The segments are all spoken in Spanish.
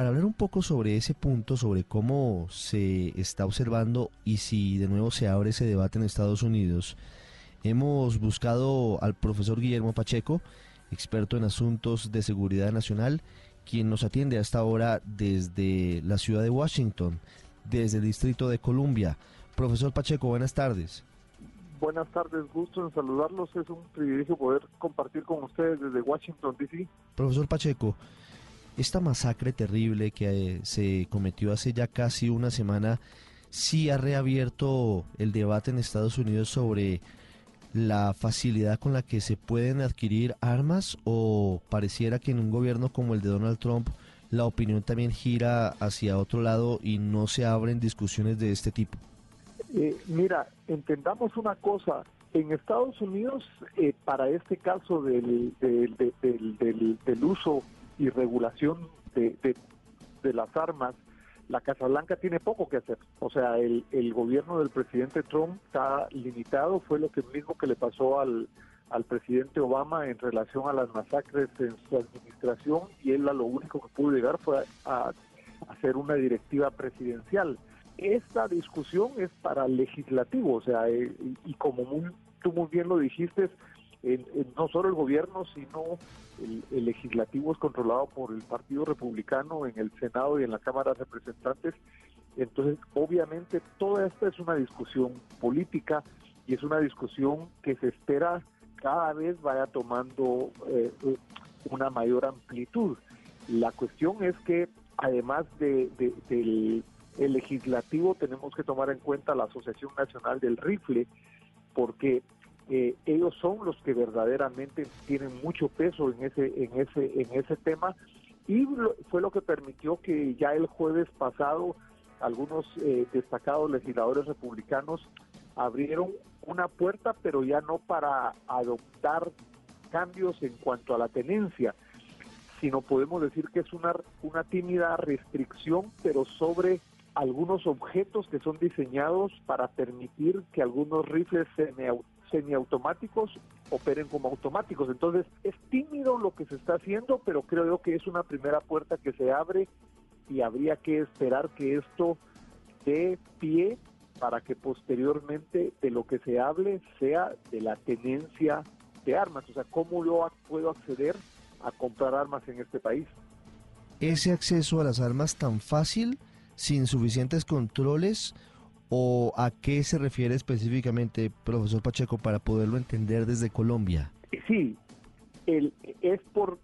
para hablar un poco sobre ese punto, sobre cómo se está observando y si de nuevo se abre ese debate en Estados Unidos, hemos buscado al profesor Guillermo Pacheco, experto en asuntos de seguridad nacional, quien nos atiende a esta hora desde la ciudad de Washington, desde el Distrito de Columbia. Profesor Pacheco, buenas tardes. Buenas tardes, gusto en saludarlos. Es un privilegio poder compartir con ustedes desde Washington, D.C. Profesor Pacheco, esta masacre terrible que eh, se cometió hace ya casi una semana sí ha reabierto el debate en Estados Unidos sobre la facilidad con la que se pueden adquirir armas o pareciera que en un gobierno como el de Donald Trump la opinión también gira hacia otro lado y no se abren discusiones de este tipo? Eh, mira, entendamos una cosa. En Estados Unidos, eh, para este caso del, del, del, del, uso y regulación de, de las armas, la Casa Blanca tiene poco que hacer. O sea, el, el gobierno del presidente Trump está limitado, fue lo que mismo que le pasó al, al presidente Obama en relación a las masacres en su administración y él a lo único que pudo llegar fue a, hacer una directiva presidencial. Esta discusión es para legislativo, o sea, eh, y, como tú muy bien lo dijiste, no solo el gobierno, sino el, legislativo es controlado por el Partido Republicano en el Senado y en la Cámara de Representantes. Entonces, obviamente, toda esta es una discusión política y es una discusión que se espera cada vez vaya tomando eh, una mayor amplitud. La cuestión es que, además de, del legislativo, tenemos que tomar en cuenta la Asociación Nacional del Rifle, porque eh, ellos son los que verdaderamente tienen mucho peso en ese en ese en ese tema. Y fue lo que permitió que ya el jueves pasado algunos eh, destacados legisladores republicanos abrieron una puerta pero ya no para adoptar cambios en cuanto a la tenencia sino podemos decir que es una una tímida restricción pero sobre algunos objetos que son diseñados para permitir que algunos rifles se semiautomáticos operen como automáticos. Entonces es tímido lo que se está haciendo, pero creo yo que es una primera puerta que se abre y habría que esperar que esto dé pie para que posteriormente de lo que se hable sea de la tenencia de armas, o sea, cómo yo puedo acceder a comprar armas en este país. Ese acceso a las armas tan fácil, sin suficientes controles, o a qué se refiere específicamente, profesor Pacheco, para poderlo entender desde Colombia? Sí, el, es por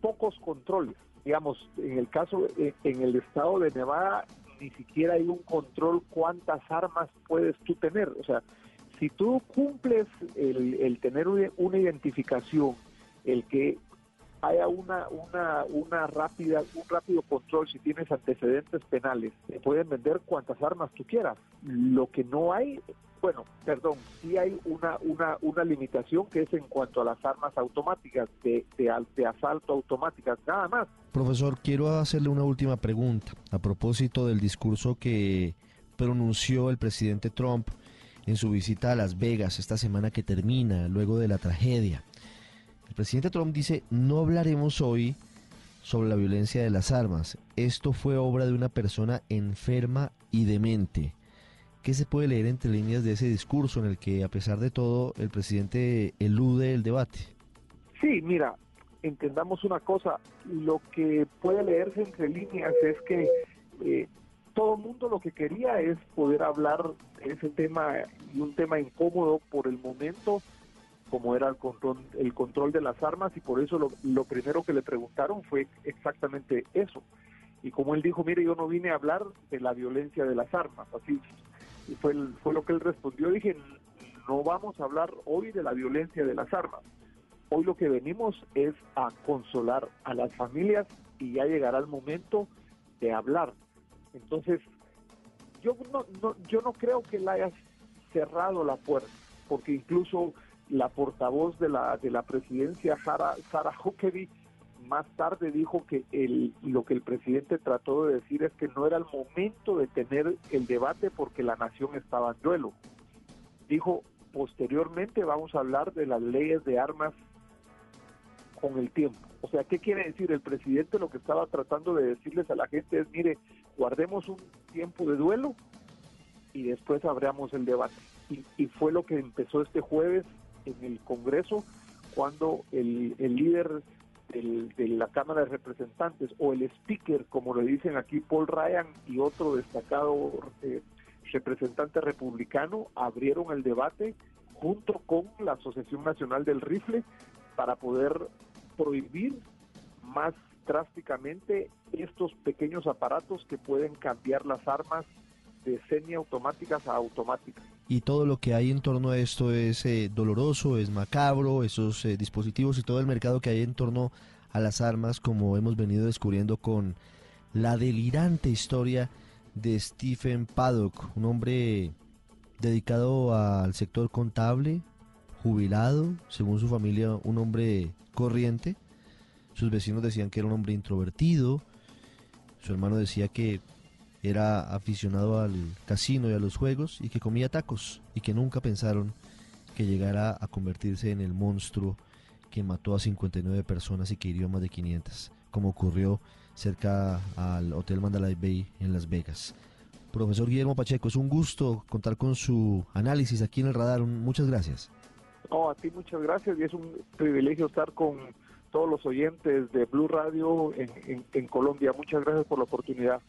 pocos controles. Digamos, en el caso, eh, en el estado de Nevada, ni siquiera hay un control cuántas armas puedes tú tener. O sea, si tú cumples el, el tener una identificación, el que haya una, una, una rápida, un rápido control si tienes antecedentes penales. Te pueden vender cuantas armas tú quieras. Lo que no hay, bueno, perdón, sí hay una, una, una limitación que es en cuanto a las armas automáticas, de, de, de asalto automáticas, nada más. Profesor, quiero hacerle una última pregunta a propósito del discurso que pronunció el presidente Trump en su visita a Las Vegas esta semana que termina, luego de la tragedia. Presidente Trump dice, no hablaremos hoy sobre la violencia de las armas. Esto fue obra de una persona enferma y demente. ¿Qué se puede leer entre líneas de ese discurso en el que, a pesar de todo, el presidente elude el debate? Sí, mira, entendamos una cosa. Lo que puede leerse entre líneas es que eh, todo el mundo lo que quería es poder hablar de ese tema y un tema incómodo por el momento como era el control, el control de las armas y por eso lo, primero que le preguntaron fue exactamente eso. Y como él dijo, mire, yo no vine a hablar de la violencia de las armas, así fue, fue lo que él respondió. Dije, no vamos a hablar hoy de la violencia de las armas. Hoy lo que venimos es a consolar a las familias y ya llegará el momento de hablar. Entonces, yo no, no, yo no creo que él haya cerrado la puerta, porque incluso la portavoz de la, de la presidencia, Sara, Huckabee, más tarde dijo que el, lo que el presidente trató de decir es que no era el momento de tener el debate porque la nación estaba en duelo. Dijo, posteriormente vamos a hablar de las leyes de armas con el tiempo. O sea, ¿qué quiere decir? El presidente lo que estaba tratando de decirles a la gente es, mire, guardemos un tiempo de duelo y después abramos el debate. Y, fue lo que empezó este jueves en el Congreso, cuando el, líder de la Cámara de Representantes o el speaker, como le dicen aquí Paul Ryan y otro destacado eh, representante republicano, abrieron el debate junto con la Asociación Nacional del Rifle para poder prohibir más drásticamente estos pequeños aparatos que pueden cambiar las armas de semiautomáticas a automáticas. Y todo lo que hay en torno a esto es eh, doloroso, es macabro, esos eh, dispositivos y todo el mercado que hay en torno a las armas, como hemos venido descubriendo con la delirante historia de Stephen Paddock, un hombre dedicado al sector contable, jubilado, según su familia, un hombre corriente. Sus vecinos decían que era un hombre introvertido. Su hermano decía que era aficionado al casino y a los juegos y que comía tacos y que nunca pensaron que llegara a convertirse en el monstruo que mató a 59 personas y que hirió más de 500, como ocurrió cerca al Hotel Mandalay Bay en Las Vegas. Profesor Guillermo Pacheco, es un gusto contar con su análisis aquí en el radar. Muchas gracias. No, a ti muchas gracias y es un privilegio estar con todos los oyentes de Blue Radio en Colombia. Muchas gracias por la oportunidad.